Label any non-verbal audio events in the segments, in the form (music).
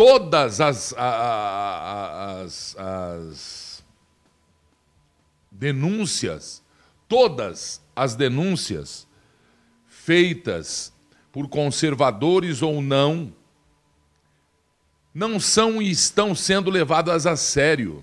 todas as, as, as denúncias, todas as denúncias feitas por conservadores ou não, não são e estão sendo levadas a sério.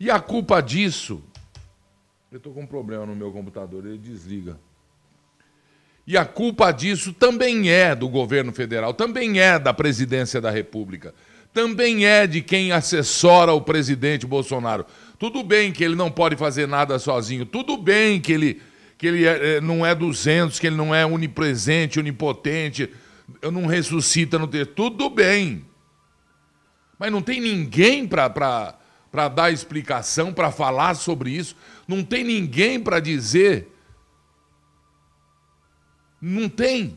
E a culpa disso. Eu estou com um problema no meu computador, ele desliga. E a culpa disso também é do governo federal, também é da presidência da República, também é de quem assessora o presidente Bolsonaro. Tudo bem que ele não pode fazer nada sozinho, tudo bem que ele, que ele é, é não é 200, que ele não é onipresente, onipotente, não ressuscita no texto, tudo bem. Mas não tem ninguém para dar explicação, para falar sobre isso, não tem ninguém para dizer não tem.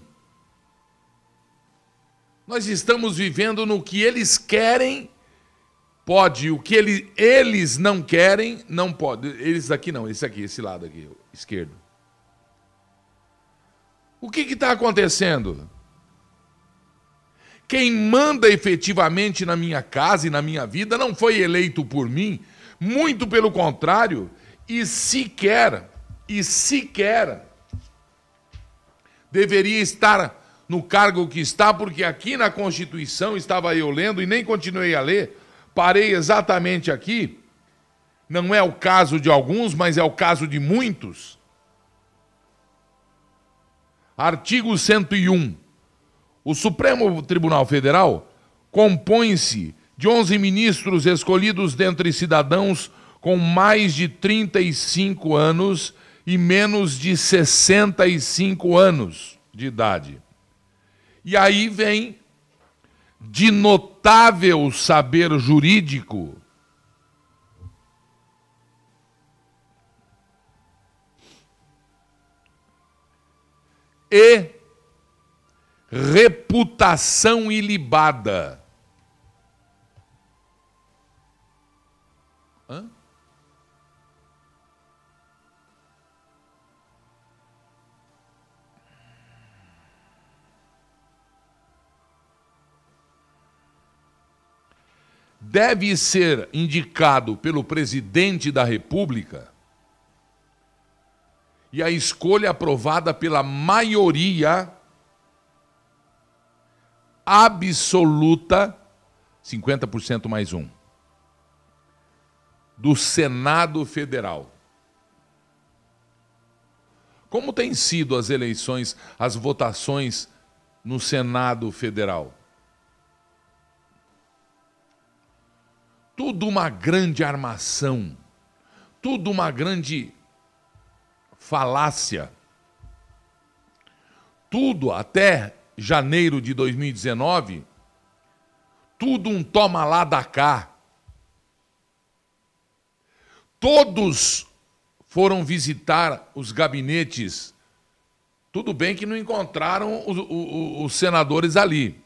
Nós estamos vivendo no que eles querem, pode. O que ele, eles não querem, não pode. Eles aqui não, esse aqui, esse lado aqui, esquerdo. O que está acontecendo? Quem manda efetivamente na minha casa e na minha vida não foi eleito por mim, muito pelo contrário, e sequer, e sequer deveria estar no cargo que está, porque aqui na Constituição estava eu lendo e nem continuei a ler, parei exatamente aqui. Não é o caso de alguns, mas é o caso de muitos. Artigo 101. O Supremo Tribunal Federal compõe-se de 11 ministros escolhidos dentre cidadãos com mais de 35 anos e menos de 65 anos de idade. E aí vem de notável saber jurídico. E reputação ilibada. Deve ser indicado pelo presidente da República e a escolha aprovada pela maioria absoluta, 50% mais um, do Senado Federal. Como têm sido as eleições, as votações no Senado Federal? Tudo uma grande armação, tudo uma grande falácia. Tudo até janeiro de 2019, tudo um toma lá da cá. Todos foram visitar os gabinetes. Tudo bem que não encontraram os, os, os senadores ali.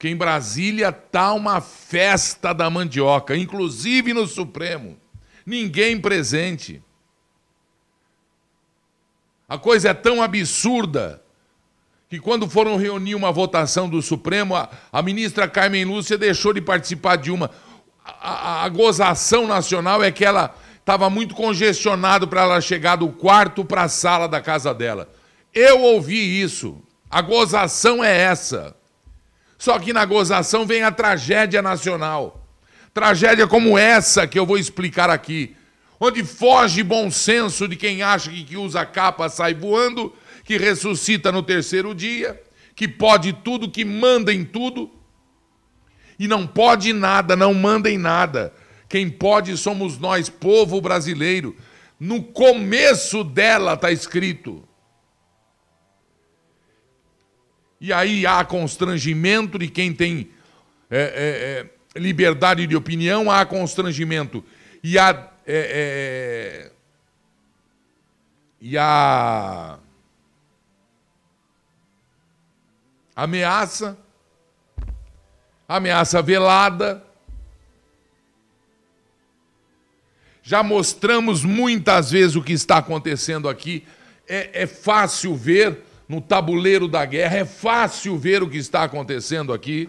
Porque em Brasília tá uma festa da mandioca, inclusive no Supremo. Ninguém presente. A coisa é tão absurda que quando foram reunir uma votação do Supremo, a, a ministra Carmen Lúcia deixou de participar de uma. A, a, a gozação nacional é que ela estava muito congestionado para ela chegar do quarto para a sala da casa dela. Eu ouvi isso. A gozação é essa. Só que na gozação vem a tragédia nacional. Tragédia como essa que eu vou explicar aqui. Onde foge bom senso de quem acha que, que usa capa sai voando, que ressuscita no terceiro dia, que pode tudo, que manda em tudo. E não pode nada, não manda em nada. Quem pode somos nós, povo brasileiro. No começo dela está escrito: E aí há constrangimento de quem tem é, é, é liberdade de opinião, há constrangimento. E há. É, é, e há. Ameaça. Ameaça velada. Já mostramos muitas vezes o que está acontecendo aqui. É, é fácil ver no tabuleiro da guerra, é fácil ver o que está acontecendo aqui.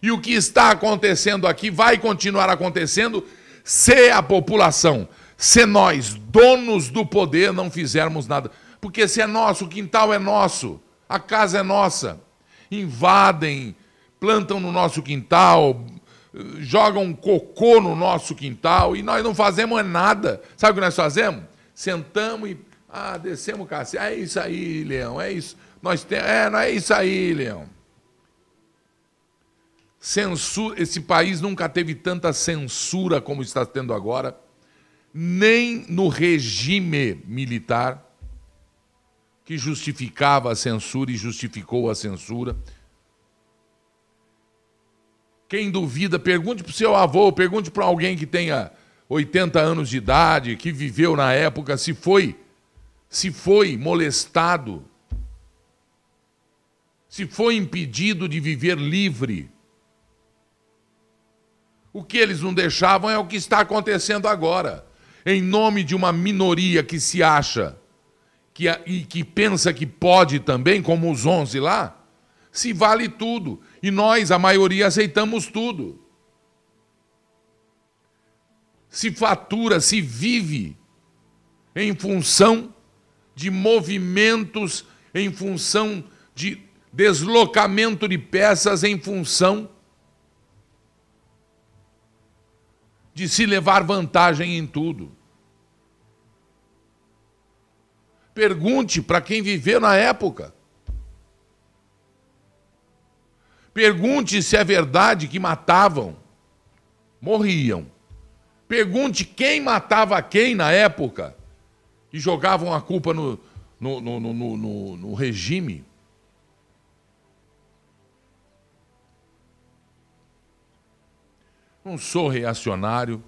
E o que está acontecendo aqui vai continuar acontecendo se a população, se nós, donos do poder, não fizermos nada. Porque se é nosso, o quintal é nosso, a casa é nossa. Invadem, plantam no nosso quintal, jogam cocô no nosso quintal e nós não fazemos nada. Sabe o que nós fazemos? Sentamos e ah, descemos o cacete. É isso aí, Leão, é isso. Nós temos, é, não é isso aí, Leão. Censura, esse país nunca teve tanta censura como está tendo agora, nem no regime militar que justificava a censura e justificou a censura. Quem duvida, pergunte para o seu avô, pergunte para alguém que tenha 80 anos de idade, que viveu na época, se foi, se foi molestado, se foi impedido de viver livre o que eles não deixavam é o que está acontecendo agora. Em nome de uma minoria que se acha que, e que pensa que pode também, como os 11 lá, se vale tudo. E nós, a maioria, aceitamos tudo. Se fatura, se vive em função de movimentos, em função de deslocamento de peças, em função de se levar vantagem em tudo. Pergunte para quem viveu na época. Pergunte se é verdade que matavam, morriam. Pergunte quem matava quem na época e jogavam a culpa no, no, no, no, no regime. não sou reacionário,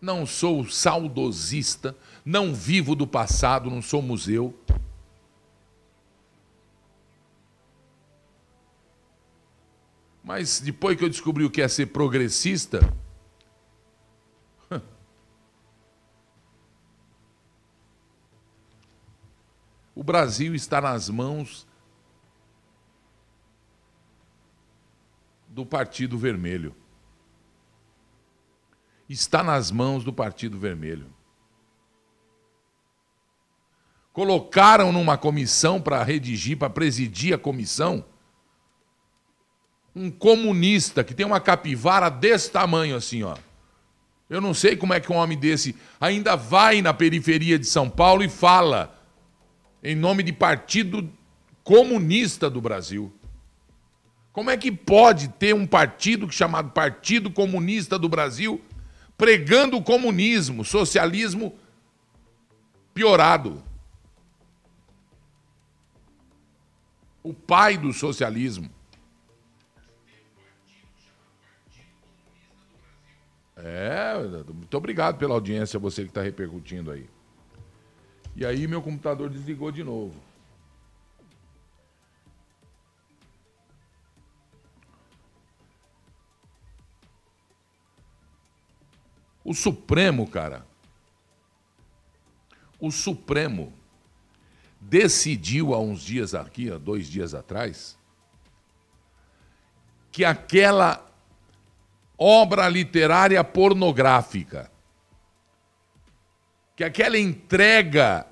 não sou saudosista, não vivo do passado, não sou museu. Mas depois que eu descobri o que é ser progressista, Brasil está nas mãos do Partido Vermelho. Está nas mãos do Partido Vermelho. Colocaram numa comissão para redigir, para presidir a comissão, um comunista que tem uma capivara desse tamanho assim, ó. Eu não sei como é que um homem desse ainda vai na periferia de São Paulo e fala em nome de Partido Comunista do Brasil. Como é que pode ter um partido chamado Partido Comunista do Brasil pregando o comunismo, socialismo piorado? O pai do socialismo. É, muito obrigado pela audiência, você que está repercutindo aí. E aí meu computador desligou de novo. O Supremo, cara, o Supremo decidiu há uns dias aqui, há dois dias atrás, que aquela obra literária pornográfica, que aquela entrega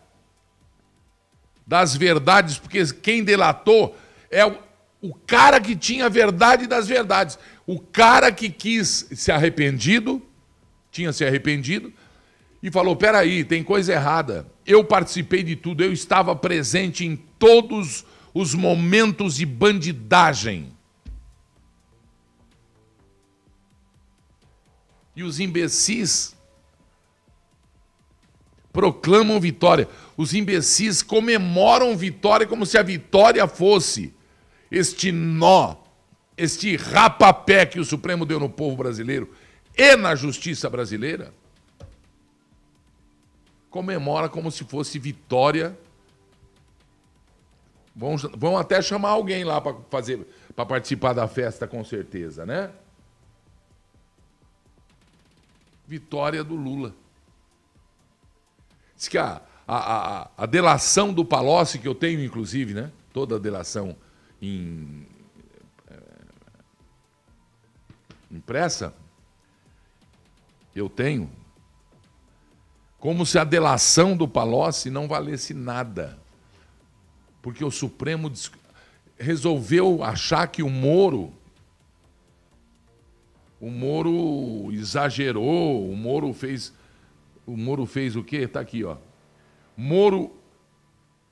das verdades, porque quem delatou é o, o cara que tinha a verdade das verdades, o cara que quis se arrependido tinha se arrependido e falou: peraí, tem coisa errada. Eu participei de tudo, eu estava presente em todos os momentos de bandidagem. E os imbecis proclamam vitória. Os imbecis comemoram vitória como se a vitória fosse este nó, este rapapé que o Supremo deu no povo brasileiro e na justiça brasileira, comemora como se fosse vitória. Vão, vão até chamar alguém lá para fazer para participar da festa com certeza, né? vitória do Lula. Diz que a, a, a, a delação do Palocci, que eu tenho, inclusive, né? Toda a delação em, é, impressa, eu tenho, como se a delação do Palocci não valesse nada. Porque o Supremo resolveu achar que o Moro o Moro exagerou, o Moro fez o Moro fez o quê? Está aqui, ó. Moro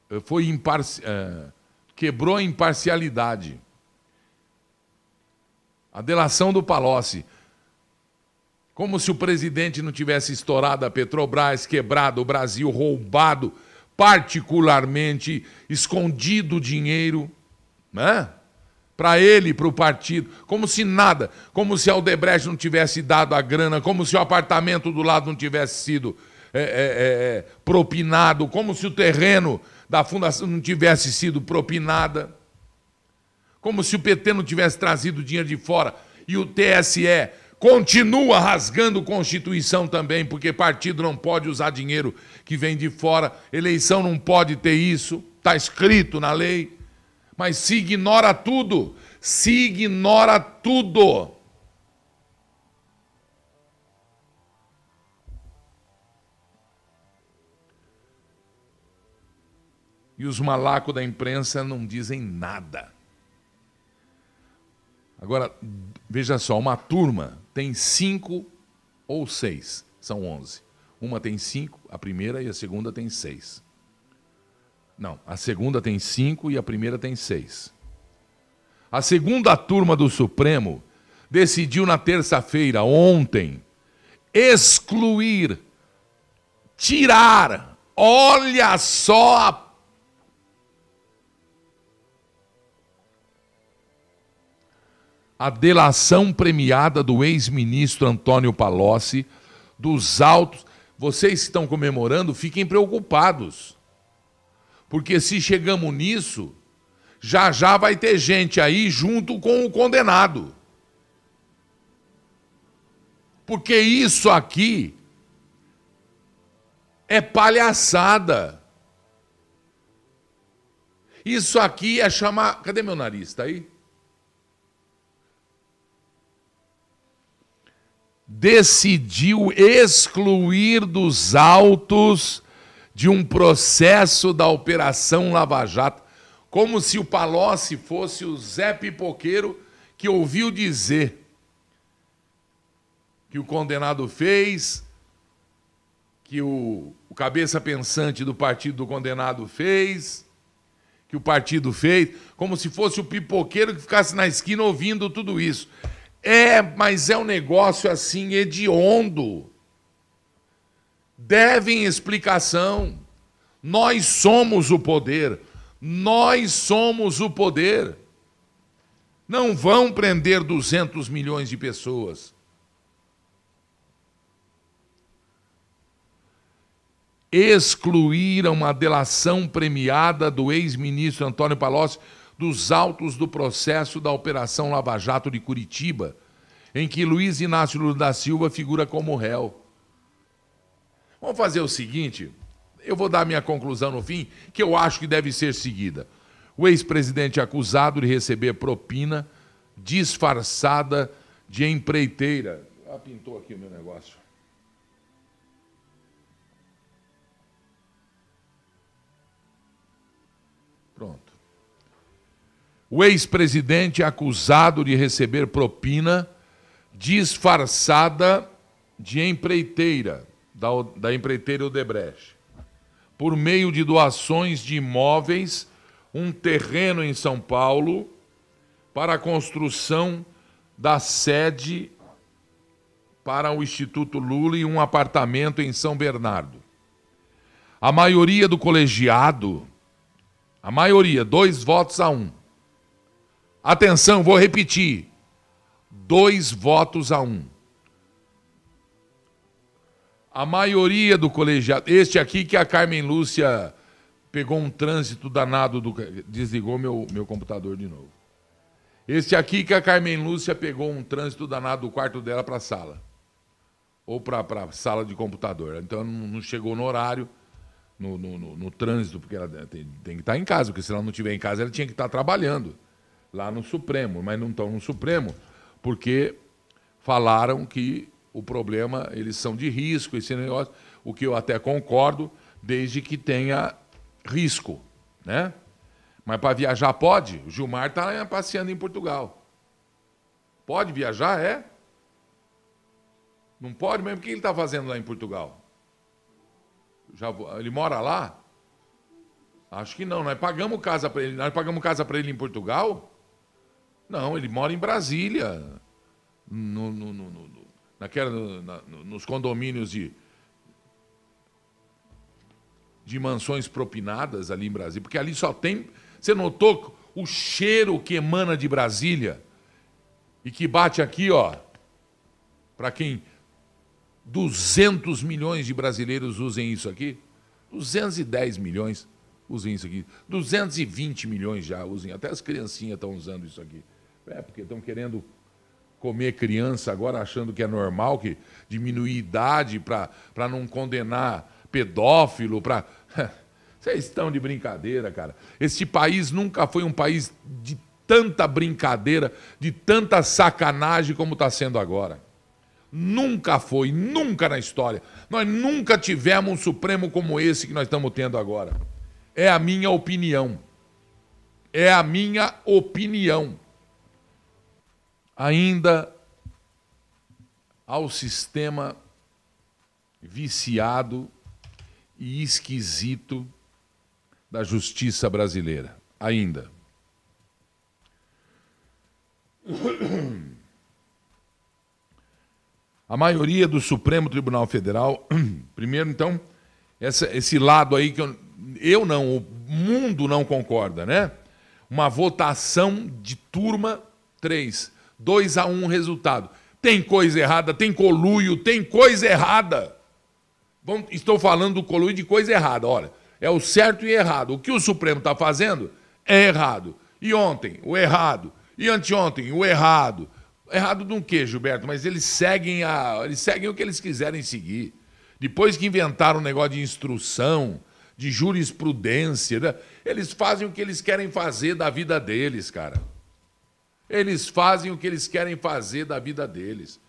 eh, foi imparci... É, quebrou a imparcialidade. A delação do Palocci. Como se o presidente não tivesse estourado a Petrobras, quebrado o Brasil, roubado, particularmente escondido dinheiro, né? Para ele, para o partido, como se nada, como se Aldebrecht não tivesse dado a grana, como se o apartamento do lado não tivesse sido é, é, é, é propinado, como se o terreno da fundação não tivesse sido propinada, como se o PT não tivesse trazido dinheiro de fora e o TSE continua rasgando Constituição também, porque partido não pode usar dinheiro que vem de fora, eleição não pode ter isso, está escrito na lei. Mas se ignora tudo, se ignora tudo. E os malacos da imprensa não dizem nada. Agora, veja só, uma turma tem cinco ou seis, são onze. Uma tem cinco, a primeira e a segunda tem seis. Não, a segunda tem cinco e a primeira tem seis. A segunda turma do Supremo decidiu na terça-feira, ontem, excluir, tirar, olha só a a delação premiada do ex-ministro Antônio Palocci dos autos. Vocês que estão comemorando, fiquem preocupados. Porque se chegamos nisso, já já vai ter gente aí junto com o condenado. Porque isso aqui é palhaçada. Isso aqui é chamar. Cadê meu nariz? Está aí? Decidiu excluir dos autos de um processo da Operação Lava Jato, como se o Palocci fosse o Zé Pipoqueiro que ouviu dizer que o condenado fez, que o, o cabeça pensante do partido do condenado fez, que o partido fez, como se fosse o pipoqueiro que ficasse na esquina ouvindo tudo isso. É, mas é um negócio assim hediondo. Devem explicação. Nós somos o poder. Nós somos o poder. Não vão prender 200 milhões de pessoas. Excluíram a delação premiada do ex-ministro Antônio Palocci dos autos do processo da Operação Lava Jato de Curitiba, em que Luiz Inácio Lula da Silva figura como réu. Vamos fazer o seguinte, eu vou dar minha conclusão no fim, que eu acho que deve ser seguida. O ex-presidente acusado de receber propina disfarçada de empreiteira. Ah, pintou aqui o meu negócio. O ex-presidente é acusado de receber propina disfarçada de empreiteira, da, da empreiteira Odebrecht, por meio de doações de imóveis, um terreno em São Paulo, para a construção da sede para o Instituto Lula e um apartamento em São Bernardo. A maioria do colegiado, a maioria, dois votos a um, Atenção, vou repetir. Dois votos a um. A maioria do colegiado. Este aqui que a Carmen Lúcia pegou um trânsito danado do. Desligou meu, meu computador de novo. Este aqui que a Carmen Lúcia pegou um trânsito danado do quarto dela para a sala. ou para a sala de computador. Então não, chegou no horário, no, no, no, no trânsito, porque ela tem, tem, que estar em casa, porque se ela não estiver em casa, ela tinha que estar trabalhando lá no Supremo, mas não estão no Supremo, porque falaram que o problema, eles são de risco, esse negócio, o que eu até concordo, desde que tenha risco, né? Mas para viajar pode? O Gilmar está passeando em Portugal. Pode viajar? É? Não pode mesmo? O que ele está fazendo lá em Portugal? Já, ele mora lá? Acho que não. Nós pagamos casa para ele. Nós pagamos casa para ele em Portugal? Não, ele mora em Brasília. No, no, no, no naquela, na, nos condomínios de, de mansões propinadas ali em Brasília. Porque ali só tem. Você notou o cheiro que emana de Brasília? E que bate aqui, ó. Para quem 200 milhões de brasileiros usem isso aqui. 210 milhões usem isso aqui. 220 milhões já usem. Até as criancinhas estão usando isso aqui. É, porque estão querendo comer criança agora, achando que é normal, que diminuir idade para não condenar pedófilo, para. (laughs) Vocês estão de brincadeira, cara. Este país nunca foi um país de tanta brincadeira, de tanta sacanagem como está sendo agora. Nunca foi, nunca na história. Nós nunca tivemos um Supremo como esse que nós estamos tendo agora. É a minha opinião. É a minha opinião. Ainda ao sistema viciado e esquisito da justiça brasileira. Ainda. A maioria do Supremo Tribunal Federal, (clears throat) primeiro, então, essa, esse lado aí que eu, eu não, o mundo não concorda, né? Uma votação de turma 3, 2 a 1 resultado. Tem coisa errada, tem coluio, tem coisa errada. Bom, estou falando do coluio de coisa errada. Olha, é o certo e errado. O que o Supremo está fazendo é errado. E ontem, o errado. E anteontem, o errado. Errado de um quê, Gilberto? Mas eles seguem, a, eles seguem o que eles quiserem seguir. Depois que inventaram um negócio de instrução, de jurisprudência, né? eles fazem o que eles querem fazer da vida deles, cara. Eles fazem o que eles querem fazer da vida deles.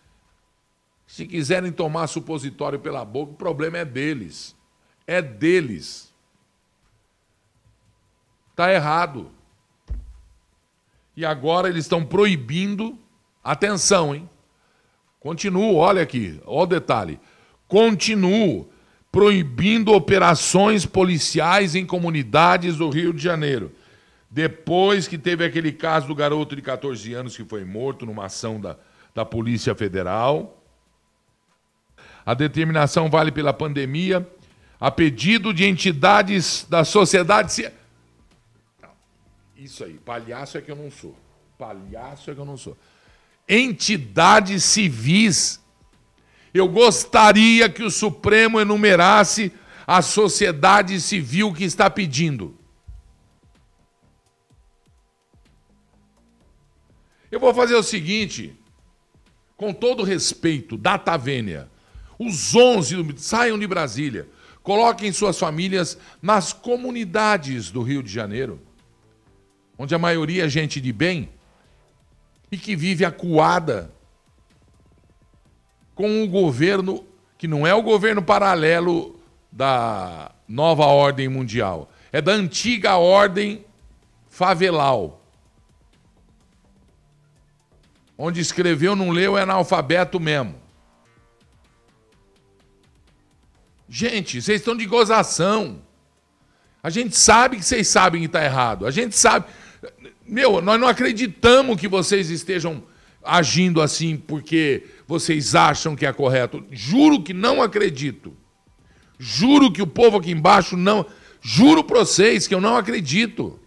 Se quiserem tomar supositório pela boca, o problema é deles. É deles. Está errado. E agora eles estão proibindo Atenção, hein? Continuo, olha aqui, olha o detalhe. Continuo proibindo operações policiais em comunidades do Rio de Janeiro. Depois que teve aquele caso do garoto de 14 anos que foi morto numa ação da, da Polícia Federal. A determinação vale pela pandemia, a pedido de entidades da sociedade. Isso aí, palhaço é que eu não sou. Palhaço é que eu não sou entidades civis. Eu gostaria que o Supremo enumerasse a sociedade civil que está pedindo. Eu vou fazer o seguinte, com todo respeito, data vênia, os 11 saiam de Brasília, coloquem suas famílias nas comunidades do Rio de Janeiro, onde a maioria é gente de bem, e que vive acuada com o governo que não é o governo paralelo da nova ordem mundial, é da antiga ordem favelal. Onde escreveu, não leu, é analfabeto mesmo. Gente, vocês estão de gozação. A gente sabe que vocês sabem que está errado. A gente sabe. Meu, nós não acreditamos que vocês estejam agindo assim porque vocês acham que é correto. Juro que não acredito. Juro que o povo aqui embaixo não. Juro para vocês que eu não acredito.